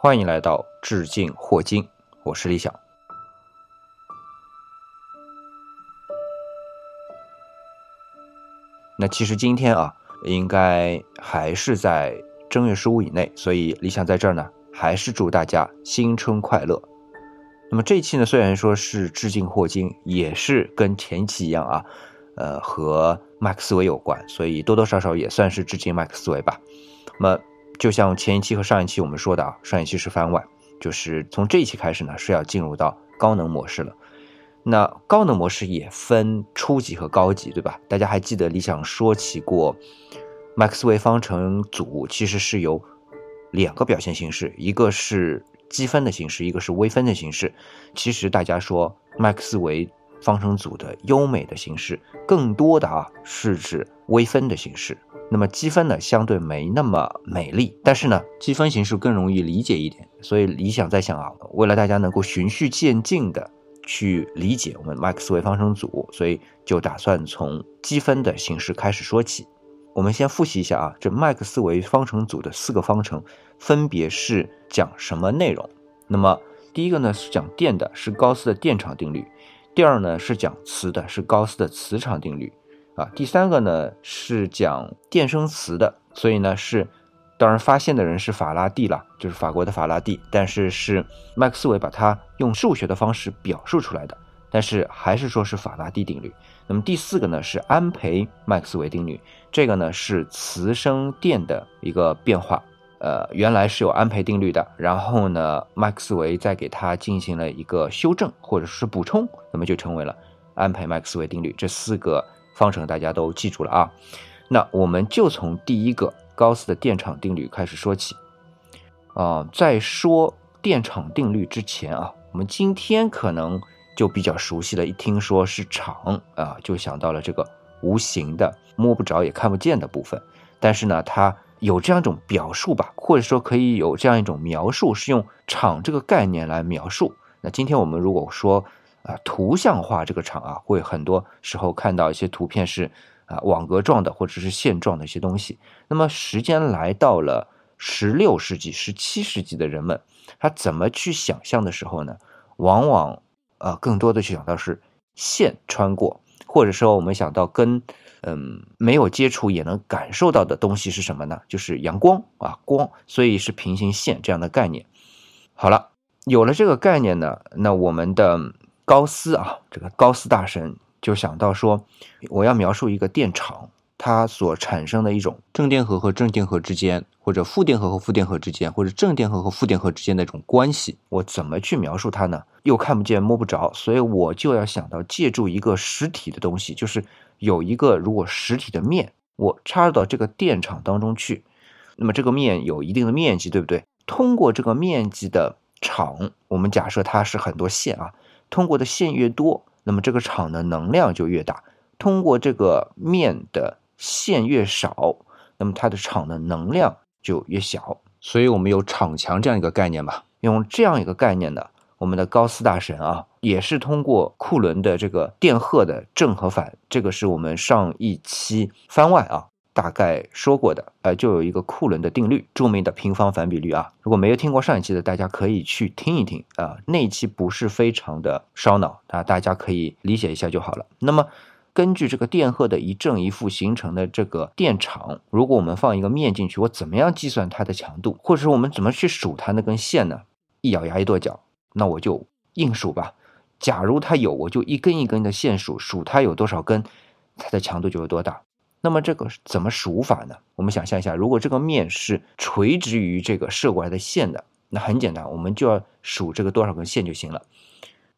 欢迎来到致敬霍金，我是李想。那其实今天啊，应该还是在正月十五以内，所以李想在这儿呢，还是祝大家新春快乐。那么这一期呢，虽然说是致敬霍金，也是跟前期一样啊，呃，和麦克斯韦有关，所以多多少少也算是致敬麦克斯韦吧。那么就像前一期和上一期我们说的啊，上一期是番外，就是从这一期开始呢，是要进入到高能模式了。那高能模式也分初级和高级，对吧？大家还记得李想说起过，麦克斯韦方程组其实是有两个表现形式，一个是积分的形式，一个是微分的形式。其实大家说麦克斯韦方程组的优美的形式，更多的啊是指微分的形式。那么积分呢，相对没那么美丽，但是呢，积分形式更容易理解一点。所以理想在想啊，为了大家能够循序渐进的。去理解我们麦克斯韦方程组，所以就打算从积分的形式开始说起。我们先复习一下啊，这麦克斯韦方程组的四个方程分别是讲什么内容？那么第一个呢是讲电的，是高斯的电场定律；第二呢是讲磁的，是高斯的磁场定律；啊，第三个呢是讲电生磁的，所以呢是。当然，发现的人是法拉第了，就是法国的法拉第。但是是麦克斯韦把它用数学的方式表述出来的，但是还是说是法拉第定律。那么第四个呢是安培麦克斯韦定律，这个呢是磁生电的一个变化。呃，原来是有安培定律的，然后呢麦克斯韦再给它进行了一个修正或者是补充，那么就成为了安培麦克斯韦定律。这四个方程大家都记住了啊。那我们就从第一个。高斯的电场定律开始说起，啊，在说电场定律之前啊，我们今天可能就比较熟悉了。一听说是场啊，就想到了这个无形的、摸不着也看不见的部分。但是呢，它有这样一种表述吧，或者说可以有这样一种描述，是用场这个概念来描述。那今天我们如果说啊，图像化这个场啊，会很多时候看到一些图片是。啊，网格状的或者是线状的一些东西。那么时间来到了十六世纪、十七世纪的人们，他怎么去想象的时候呢？往往呃，更多的去想到是线穿过，或者说我们想到跟嗯没有接触也能感受到的东西是什么呢？就是阳光啊，光，所以是平行线这样的概念。好了，有了这个概念呢，那我们的高斯啊，这个高斯大神。就想到说，我要描述一个电场，它所产生的一种正电荷和正电荷之间，或者负电荷和负电荷之间，或者正电荷和负电荷之间的一种关系，我怎么去描述它呢？又看不见摸不着，所以我就要想到借助一个实体的东西，就是有一个如果实体的面，我插入到这个电场当中去，那么这个面有一定的面积，对不对？通过这个面积的场，我们假设它是很多线啊，通过的线越多。那么这个场的能量就越大，通过这个面的线越少，那么它的场的能量就越小。所以我们有场强这样一个概念吧。用这样一个概念呢，我们的高斯大神啊，也是通过库伦的这个电荷的正和反，这个是我们上一期番外啊。大概说过的，呃，就有一个库伦的定律，著名的平方反比率啊。如果没有听过上一期的，大家可以去听一听啊。那一期不是非常的烧脑啊，大家可以理解一下就好了。那么，根据这个电荷的一正一负形成的这个电场，如果我们放一个面进去，我怎么样计算它的强度，或者说我们怎么去数它那根线呢？一咬牙一跺脚，那我就硬数吧。假如它有，我就一根一根的线数，数它有多少根，它的强度就有多大。那么这个怎么数法呢？我们想象一下，如果这个面是垂直于这个射过来的线的，那很简单，我们就要数这个多少根线就行了。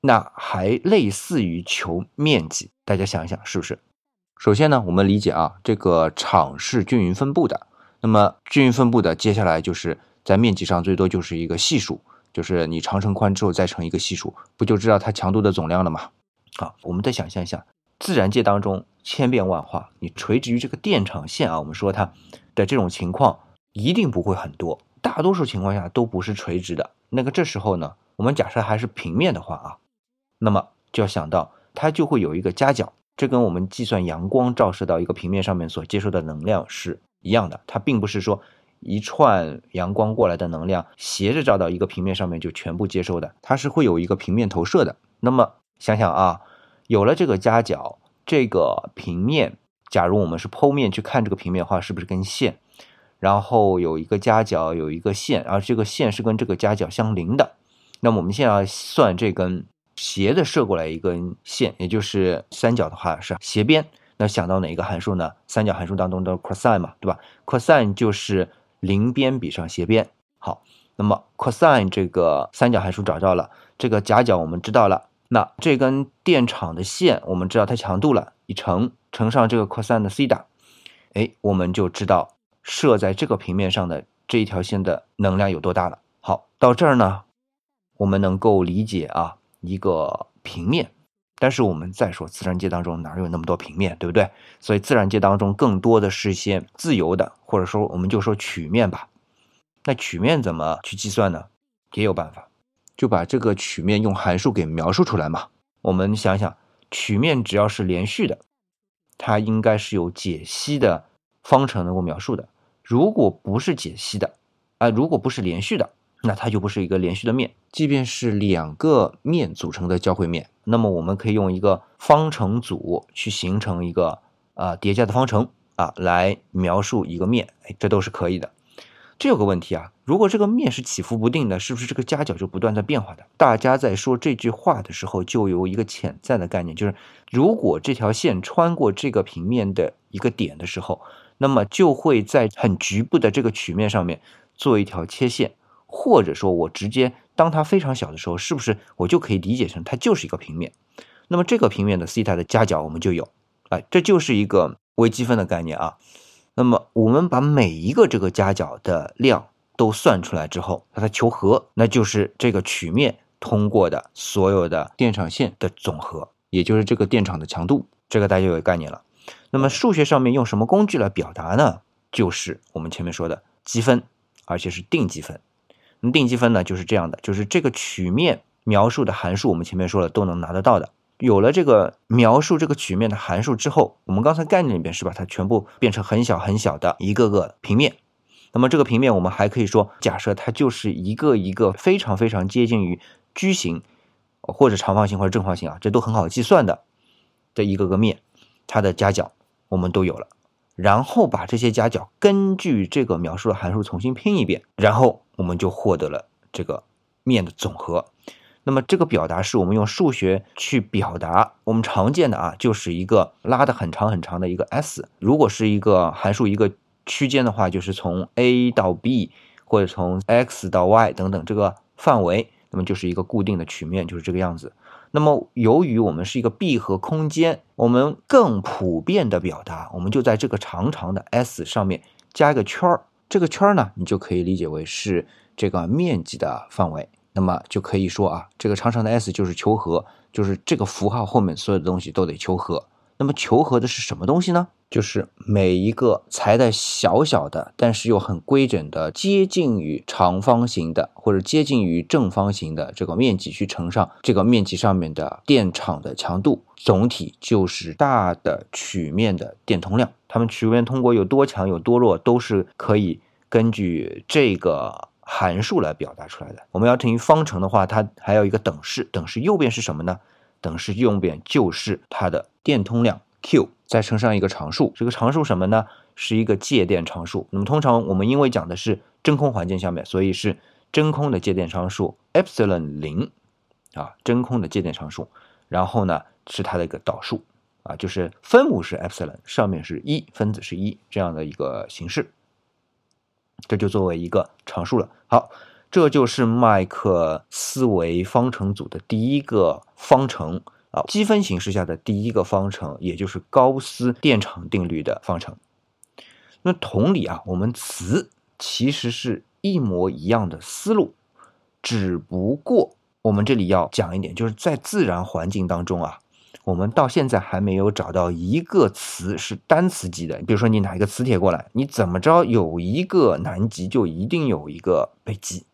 那还类似于求面积，大家想一想是不是？首先呢，我们理解啊，这个场是均匀分布的。那么均匀分布的，接下来就是在面积上最多就是一个系数，就是你长乘宽之后再乘一个系数，不就知道它强度的总量了吗？好，我们再想象一下。自然界当中千变万化，你垂直于这个电场线啊，我们说它的这种情况一定不会很多，大多数情况下都不是垂直的。那个这时候呢，我们假设还是平面的话啊，那么就要想到它就会有一个夹角，这跟我们计算阳光照射到一个平面上面所接受的能量是一样的。它并不是说一串阳光过来的能量斜着照到一个平面上面就全部接收的，它是会有一个平面投射的。那么想想啊，有了这个夹角，这个平面，假如我们是剖面去看这个平面的话，是不是根线？然后有一个夹角，有一个线，而这个线是跟这个夹角相邻的。那么我们现在要算这根斜的射过来一根线，也就是三角的话是斜边。那想到哪一个函数呢？三角函数当中的 cosine 嘛，对吧？cosine 就是邻边比上斜边。好，那么 cosine 这个三角函数找到了，这个夹角我们知道了。那这根电场的线我们知道它强度了，一乘乘上这个 cosine 的西塔，哎，我们就知道射在这个平面上的这一条线的能量有多大了。好，到这儿呢，我们能够理解啊一个平面。但是我们再说，自然界当中哪有那么多平面，对不对？所以自然界当中更多的是一些自由的，或者说我们就说曲面吧。那曲面怎么去计算呢？也有办法，就把这个曲面用函数给描述出来嘛。我们想想，曲面只要是连续的，它应该是有解析的方程能够描述的。如果不是解析的，啊，如果不是连续的。那它就不是一个连续的面，即便是两个面组成的交汇面，那么我们可以用一个方程组去形成一个啊叠加的方程啊来描述一个面，哎，这都是可以的。这有个问题啊，如果这个面是起伏不定的，是不是这个夹角就不断在变化的？大家在说这句话的时候，就有一个潜在的概念，就是如果这条线穿过这个平面的一个点的时候，那么就会在很局部的这个曲面上面做一条切线。或者说，我直接当它非常小的时候，是不是我就可以理解成它就是一个平面？那么这个平面的西塔的夹角我们就有，哎，这就是一个微积分的概念啊。那么我们把每一个这个夹角的量都算出来之后，把它求和，那就是这个曲面通过的所有的电场线的总和，也就是这个电场的强度。这个大家有概念了。那么数学上面用什么工具来表达呢？就是我们前面说的积分，而且是定积分。定积分呢，就是这样的，就是这个曲面描述的函数，我们前面说了都能拿得到的。有了这个描述这个曲面的函数之后，我们刚才概念里边是把它全部变成很小很小的一个个平面。那么这个平面，我们还可以说，假设它就是一个一个非常非常接近于矩形或者长方形或者正方形啊，这都很好计算的这一个个面，它的夹角我们都有了。然后把这些夹角根据这个描述的函数重新拼一遍，然后我们就获得了这个面的总和。那么这个表达是我们用数学去表达，我们常见的啊，就是一个拉的很长很长的一个 S。如果是一个函数一个区间的话，就是从 A 到 B 或者从 X 到 Y 等等这个范围，那么就是一个固定的曲面，就是这个样子。那么，由于我们是一个闭合空间，我们更普遍的表达，我们就在这个长长的 S 上面加一个圈儿。这个圈儿呢，你就可以理解为是这个面积的范围。那么就可以说啊，这个长长的 S 就是求和，就是这个符号后面所有的东西都得求和。那么求和的是什么东西呢？就是每一个裁的小小的，但是又很规整的，接近于长方形的或者接近于正方形的这个面积去乘上这个面积上面的电场的强度，总体就是大的曲面的电通量。它们曲面通过有多强有多弱，都是可以根据这个函数来表达出来的。我们要乘以方程的话，它还有一个等式，等式右边是什么呢？等式右边就是它的电通量 Q。再乘上一个常数，这个常数什么呢？是一个介电常数。那么通常我们因为讲的是真空环境下面，所以是真空的介电常数 epsilon 零啊，真空的介电常数。然后呢是它的一个导数啊，就是分母是 epsilon，上面是一，分子是一这样的一个形式。这就作为一个常数了。好，这就是麦克斯韦方程组的第一个方程。啊，积分形式下的第一个方程，也就是高斯电场定律的方程。那同理啊，我们磁其实是一模一样的思路，只不过我们这里要讲一点，就是在自然环境当中啊，我们到现在还没有找到一个磁是单磁极的。比如说你拿一个磁铁过来，你怎么着有一个南极，就一定有一个北极。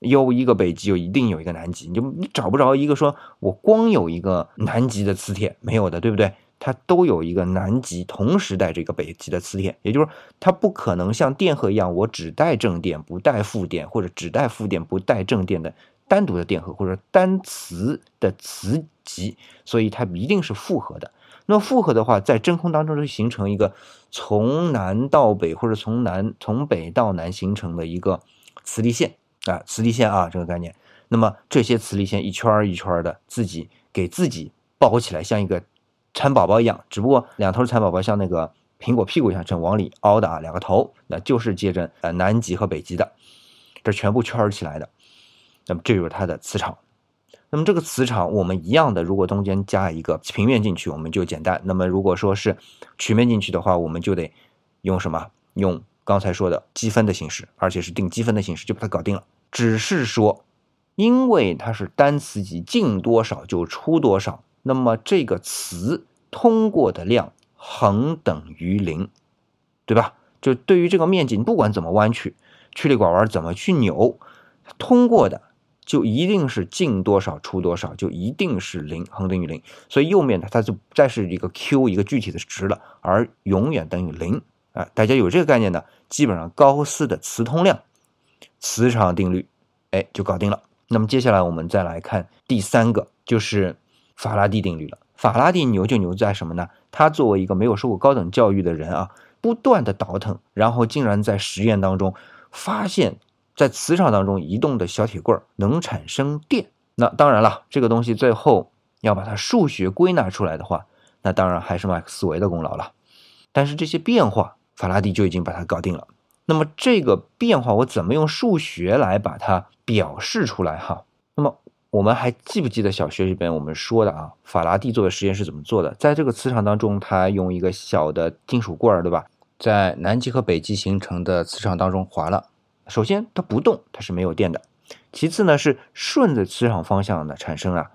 有一个北极，就一定有一个南极，你就你找不着一个说我光有一个南极的磁铁没有的，对不对？它都有一个南极同时带着一个北极的磁铁，也就是它不可能像电荷一样，我只带正电不带负电，或者只带负电不带正电的单独的电荷或者单磁的磁极，所以它一定是复合的。那么复合的话，在真空当中就形成一个从南到北或者从南从北到南形成的一个磁力线啊，磁力线啊这个概念。那么这些磁力线一圈一圈的自己给自己包起来，像一个。蚕宝宝一样，只不过两头蚕宝宝像那个苹果屁股一样，正往里凹的啊，两个头，那就是接着呃南极和北极的，这全部圈起来的。那么这就是它的磁场。那么这个磁场我们一样的，如果中间加一个平面进去，我们就简单。那么如果说是曲面进去的话，我们就得用什么？用刚才说的积分的形式，而且是定积分的形式，就把它搞定了。只是说，因为它是单磁极，进多少就出多少。那么这个词通过的量恒等于零，对吧？就对于这个面积，你不管怎么弯曲，曲里拐弯怎么去扭，通过的就一定是进多少出多少，就一定是零，恒等于零。所以右面的它就再是一个 Q 一个具体的值了，而永远等于零啊！大家有这个概念呢，基本上高斯的磁通量、磁场定律，哎，就搞定了。那么接下来我们再来看第三个，就是。法拉第定律了。法拉第牛就牛在什么呢？他作为一个没有受过高等教育的人啊，不断的倒腾，然后竟然在实验当中发现，在磁场当中移动的小铁棍能产生电。那当然了，这个东西最后要把它数学归纳出来的话，那当然还是麦克斯韦的功劳了。但是这些变化，法拉第就已经把它搞定了。那么这个变化，我怎么用数学来把它表示出来？哈，那么。我们还记不记得小学里边我们说的啊？法拉第做的实验是怎么做的？在这个磁场当中，他用一个小的金属棍儿，对吧？在南极和北极形成的磁场当中划了。首先它不动，它是没有电的。其次呢是顺着磁场方向的产生啊。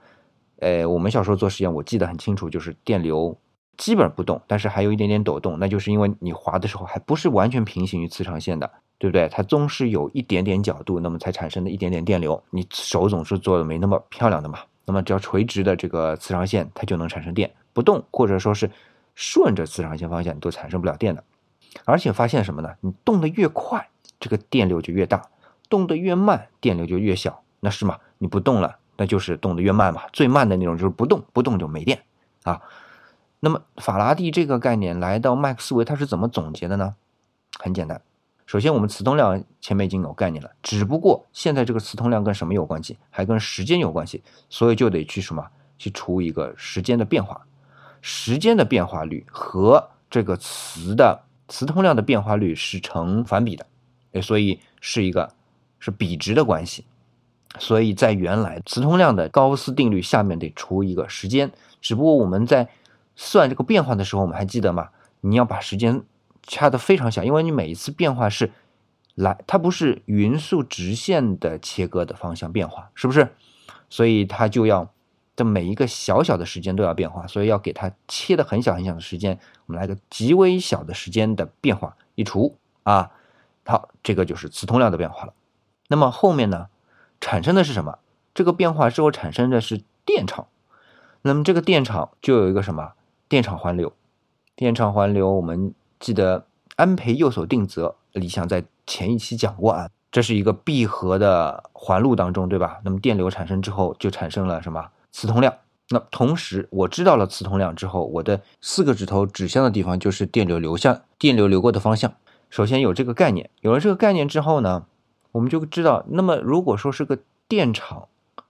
呃，我们小时候做实验，我记得很清楚，就是电流基本不动，但是还有一点点抖动，那就是因为你滑的时候还不是完全平行于磁场线的。对不对？它总是有一点点角度，那么才产生的一点点电流。你手总是做的没那么漂亮的嘛。那么只要垂直的这个磁场线，它就能产生电。不动或者说是顺着磁场线方向，你都产生不了电的。而且发现什么呢？你动得越快，这个电流就越大；动得越慢，电流就越小。那是嘛？你不动了，那就是动得越慢嘛。最慢的那种就是不动，不动就没电啊。那么法拉第这个概念来到麦克斯韦，他是怎么总结的呢？很简单。首先，我们磁通量前面已经有概念了，只不过现在这个磁通量跟什么有关系？还跟时间有关系，所以就得去什么？去除一个时间的变化，时间的变化率和这个磁的磁通量的变化率是成反比的，哎，所以是一个是比值的关系。所以在原来磁通量的高斯定律下面得除一个时间，只不过我们在算这个变化的时候，我们还记得吗？你要把时间。掐的非常小，因为你每一次变化是来，它不是匀速直线的切割的方向变化，是不是？所以它就要的每一个小小的时间都要变化，所以要给它切的很小很小的时间，我们来个极微小的时间的变化一除啊，好，这个就是磁通量的变化了。那么后面呢，产生的是什么？这个变化之后产生的是电场，那么这个电场就有一个什么？电场环流，电场环流我们。记得安培右手定则，李想在前一期讲过啊，这是一个闭合的环路当中，对吧？那么电流产生之后，就产生了什么磁通量？那同时我知道了磁通量之后，我的四个指头指向的地方就是电流流向，电流流过的方向。首先有这个概念，有了这个概念之后呢，我们就知道，那么如果说是个电场，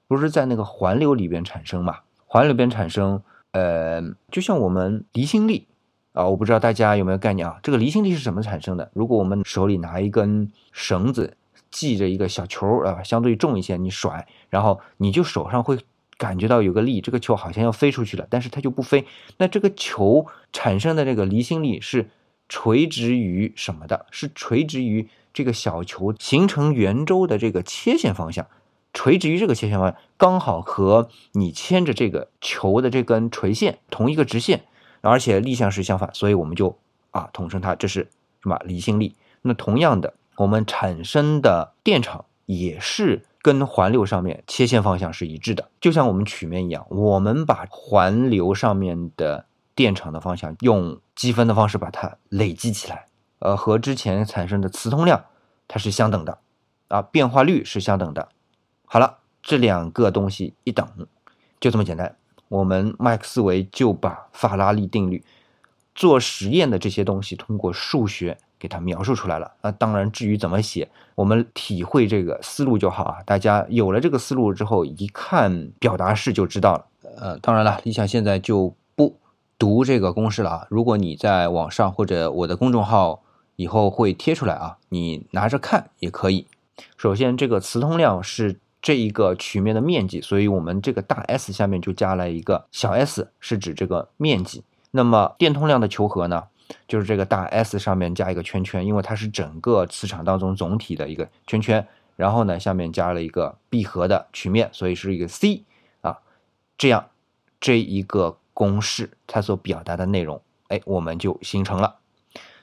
不是在那个环流里边产生嘛？环流边产生，呃，就像我们离心力。啊，我不知道大家有没有概念啊？这个离心力是怎么产生的？如果我们手里拿一根绳子，系着一个小球啊，相对重一些，你甩，然后你就手上会感觉到有个力，这个球好像要飞出去了，但是它就不飞。那这个球产生的这个离心力是垂直于什么的？是垂直于这个小球形成圆周的这个切线方向，垂直于这个切线方向，刚好和你牵着这个球的这根垂线同一个直线。而且力向是相反，所以我们就啊统称它这是什么离心力。那同样的，我们产生的电场也是跟环流上面切线方向是一致的，就像我们曲面一样，我们把环流上面的电场的方向，用积分的方式把它累积起来，呃，和之前产生的磁通量它是相等的，啊，变化率是相等的。好了，这两个东西一等，就这么简单。我们麦克斯韦就把法拉利定律做实验的这些东西通过数学给它描述出来了。那当然，至于怎么写，我们体会这个思路就好啊。大家有了这个思路之后，一看表达式就知道了。呃，当然了，理想现在就不读这个公式了啊。如果你在网上或者我的公众号以后会贴出来啊，你拿着看也可以。首先，这个磁通量是。这一个曲面的面积，所以我们这个大 S 下面就加了一个小 s，是指这个面积。那么电通量的求和呢，就是这个大 S 上面加一个圈圈，因为它是整个磁场当中总体的一个圈圈。然后呢，下面加了一个闭合的曲面，所以是一个 C 啊。这样这一个公式它所表达的内容，哎，我们就形成了，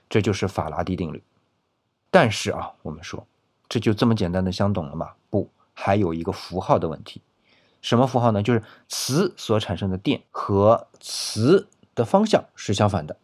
这就是法拉第定律。但是啊，我们说这就这么简单的相等了吗？不。还有一个符号的问题，什么符号呢？就是磁所产生的电和磁的方向是相反的。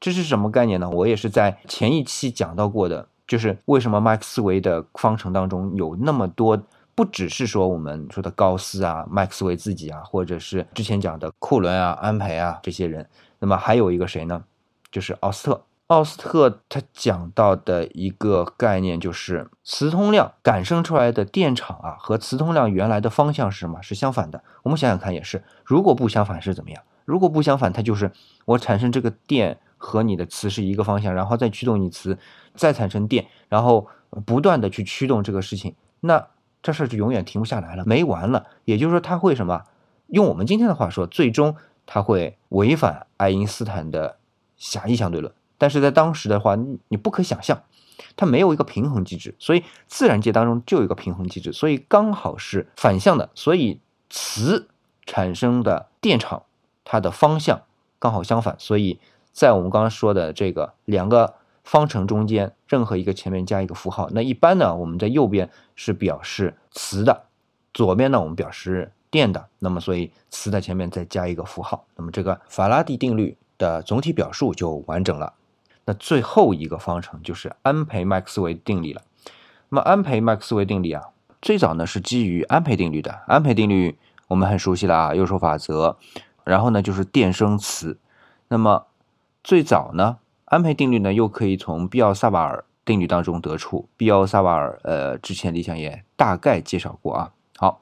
这是什么概念呢？我也是在前一期讲到过的，就是为什么麦克斯韦的方程当中有那么多，不只是说我们说的高斯啊、麦克斯韦自己啊，或者是之前讲的库伦啊、安培啊这些人，那么还有一个谁呢？就是奥斯特。奥斯特他讲到的一个概念就是磁通量感生出来的电场啊，和磁通量原来的方向是什么？是相反的。我们想想看，也是，如果不相反是怎么样？如果不相反，它就是我产生这个电和你的磁是一个方向，然后再驱动你磁，再产生电，然后不断的去驱动这个事情，那这事儿就永远停不下来了，没完了。也就是说，它会什么？用我们今天的话说，最终它会违反爱因斯坦的狭义相对论。但是在当时的话，你不可想象，它没有一个平衡机制，所以自然界当中就有一个平衡机制，所以刚好是反向的，所以磁产生的电场它的方向刚好相反，所以在我们刚刚说的这个两个方程中间，任何一个前面加一个符号，那一般呢，我们在右边是表示磁的，左边呢我们表示电的，那么所以磁的前面再加一个符号，那么这个法拉第定律的总体表述就完整了。那最后一个方程就是安培麦克斯韦定理了。那么安培麦克斯韦定理啊，最早呢是基于安培定律的。安培定律我们很熟悉了啊，右手法则。然后呢就是电生磁。那么最早呢，安培定律呢又可以从毕奥萨瓦尔定律当中得出。毕奥萨瓦尔呃，之前理想也大概介绍过啊。好，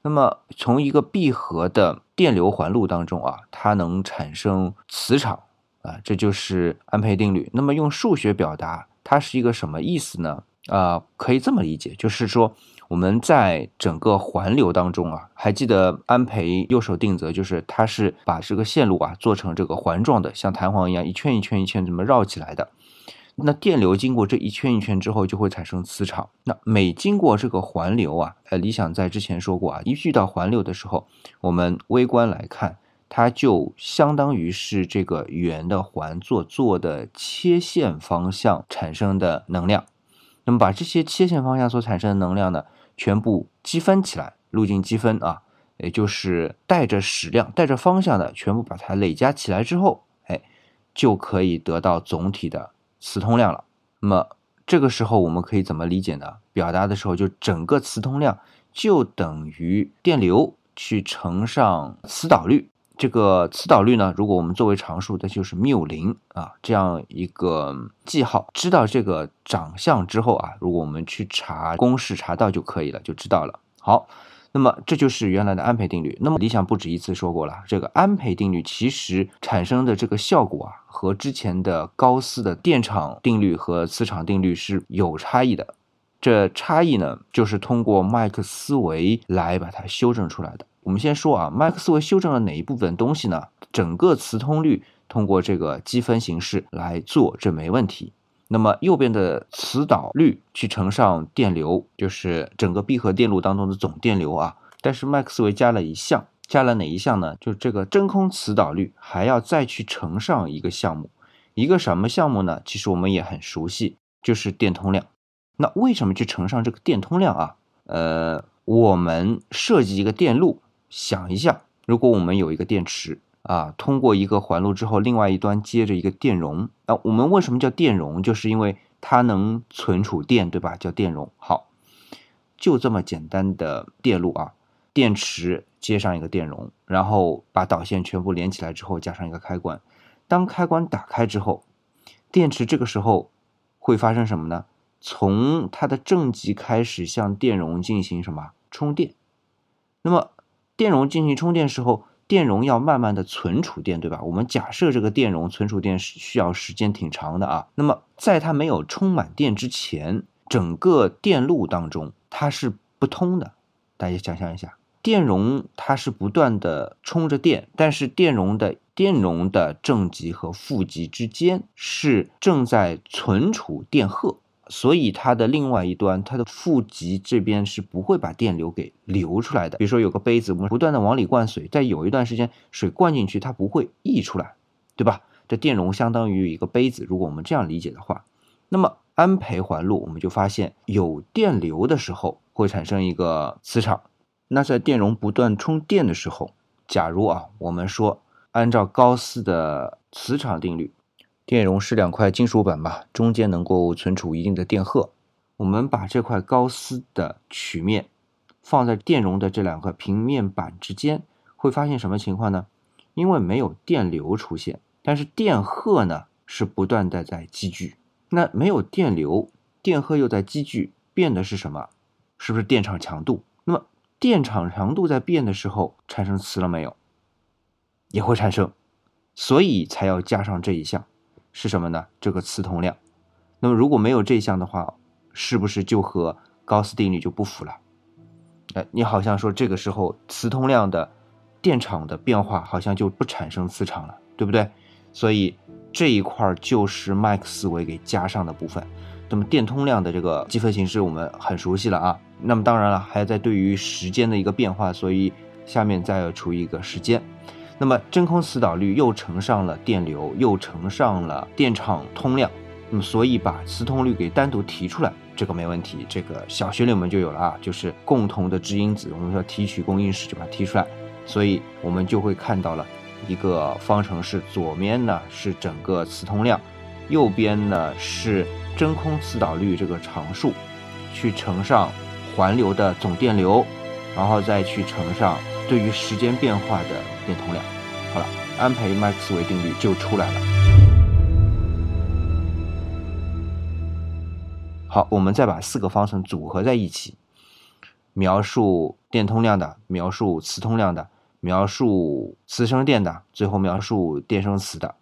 那么从一个闭合的电流环路当中啊，它能产生磁场。啊，这就是安培定律。那么用数学表达，它是一个什么意思呢？啊，可以这么理解，就是说我们在整个环流当中啊，还记得安培右手定则，就是它是把这个线路啊做成这个环状的，像弹簧一样一圈一圈一圈这么绕起来的。那电流经过这一圈一圈之后，就会产生磁场。那每经过这个环流啊，呃，理想在之前说过啊，一遇到环流的时候，我们微观来看。它就相当于是这个圆的环座做的切线方向产生的能量，那么把这些切线方向所产生的能量呢，全部积分起来，路径积分啊，也就是带着矢量、带着方向的，全部把它累加起来之后，哎，就可以得到总体的磁通量了。那么这个时候我们可以怎么理解呢？表达的时候就整个磁通量就等于电流去乘上磁导率。这个磁导率呢，如果我们作为常数，那就是缪零啊，这样一个记号。知道这个长相之后啊，如果我们去查公式查到就可以了，就知道了。好，那么这就是原来的安培定律。那么理想不止一次说过了，这个安培定律其实产生的这个效果啊，和之前的高斯的电场定律和磁场定律是有差异的。这差异呢，就是通过麦克斯韦来把它修正出来的。我们先说啊，麦克斯韦修正了哪一部分东西呢？整个磁通率通过这个积分形式来做，这没问题。那么右边的磁导率去乘上电流，就是整个闭合电路当中的总电流啊。但是麦克斯韦加了一项，加了哪一项呢？就这个真空磁导率还要再去乘上一个项目，一个什么项目呢？其实我们也很熟悉，就是电通量。那为什么去乘上这个电通量啊？呃，我们设计一个电路。想一下，如果我们有一个电池啊，通过一个环路之后，另外一端接着一个电容啊。我们为什么叫电容？就是因为它能存储电，对吧？叫电容。好，就这么简单的电路啊，电池接上一个电容，然后把导线全部连起来之后，加上一个开关。当开关打开之后，电池这个时候会发生什么呢？从它的正极开始向电容进行什么充电？那么电容进行充电时候，电容要慢慢的存储电，对吧？我们假设这个电容存储电是需要时间挺长的啊。那么在它没有充满电之前，整个电路当中它是不通的。大家想象一下，电容它是不断的充着电，但是电容的电容的正极和负极之间是正在存储电荷。所以它的另外一端，它的负极这边是不会把电流给流出来的。比如说有个杯子，我们不断的往里灌水，在有一段时间水灌进去，它不会溢出来，对吧？这电容相当于一个杯子，如果我们这样理解的话，那么安培环路我们就发现有电流的时候会产生一个磁场。那在电容不断充电的时候，假如啊，我们说按照高斯的磁场定律。电容是两块金属板吧，中间能够存储一定的电荷。我们把这块高斯的曲面放在电容的这两个平面板之间，会发现什么情况呢？因为没有电流出现，但是电荷呢是不断的在积聚。那没有电流，电荷又在积聚，变的是什么？是不是电场强度？那么电场强度在变的时候产生磁了没有？也会产生，所以才要加上这一项。是什么呢？这个磁通量。那么如果没有这项的话，是不是就和高斯定律就不符了？哎，你好像说这个时候磁通量的电场的变化好像就不产生磁场了，对不对？所以这一块就是麦克斯韦给加上的部分。那么电通量的这个积分形式我们很熟悉了啊。那么当然了，还在对于时间的一个变化，所以下面再要除一个时间。那么真空磁导率又乘上了电流，又乘上了电场通量，那么所以把磁通率给单独提出来，这个没问题。这个小学里我们就有了啊，就是共同的质因子，我们说提取公因式就把它提出来，所以我们就会看到了一个方程式，左面呢是整个磁通量，右边呢是真空磁导率这个常数，去乘上环流的总电流，然后再去乘上。对于时间变化的电通量，好了，安培麦克斯韦定律就出来了。好，我们再把四个方程组合在一起，描述电通量的，描述磁通量的，描述磁生电的，最后描述电生磁的，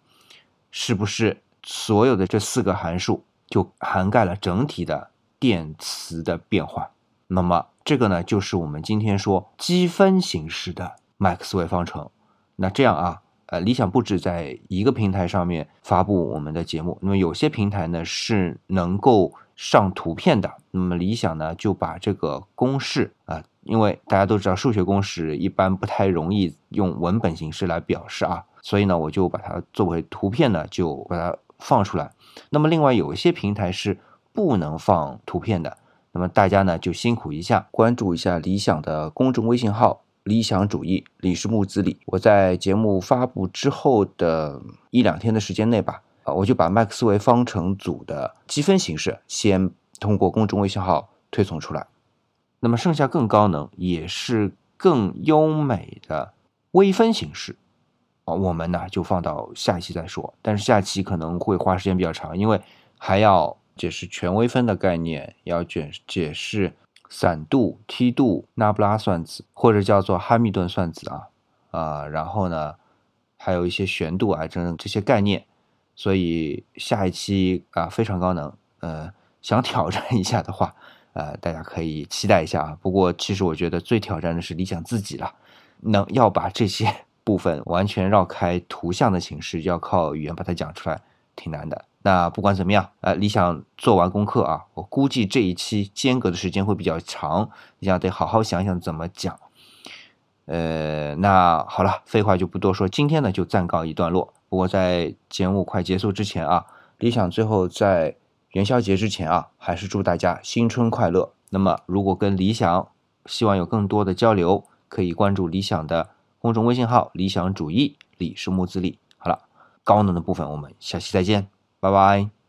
是不是所有的这四个函数就涵盖了整体的电磁的变化？那么。这个呢，就是我们今天说积分形式的麦克斯韦方程。那这样啊，呃，理想不止在一个平台上面发布我们的节目，那么有些平台呢是能够上图片的。那么理想呢就把这个公式啊，因为大家都知道数学公式一般不太容易用文本形式来表示啊，所以呢我就把它作为图片呢就把它放出来。那么另外有一些平台是不能放图片的。那么大家呢就辛苦一下，关注一下理想的公众微信号“理想主义”，李氏木子李。我在节目发布之后的一两天的时间内吧，啊，我就把麦克斯韦方程组的积分形式先通过公众微信号推送出来。那么剩下更高能也是更优美的微分形式，啊，我们呢就放到下一期再说。但是下期可能会花时间比较长，因为还要。解释全微分的概念，要解解释散度、梯度、那布拉算子，或者叫做哈密顿算子啊啊，然后呢，还有一些旋度啊等等这些概念，所以下一期啊非常高能，呃，想挑战一下的话，呃，大家可以期待一下啊。不过其实我觉得最挑战的是理想自己了，能要把这些部分完全绕开图像的形式，要靠语言把它讲出来，挺难的。那不管怎么样，呃，理想做完功课啊，我估计这一期间隔的时间会比较长，你想得好好想想怎么讲。呃，那好了，废话就不多说，今天呢就暂告一段落。不过在节目快结束之前啊，理想最后在元宵节之前啊，还是祝大家新春快乐。那么如果跟理想希望有更多的交流，可以关注理想的公众微信号“理想主义”。李是木字李。高能的部分我们下期再见，拜拜。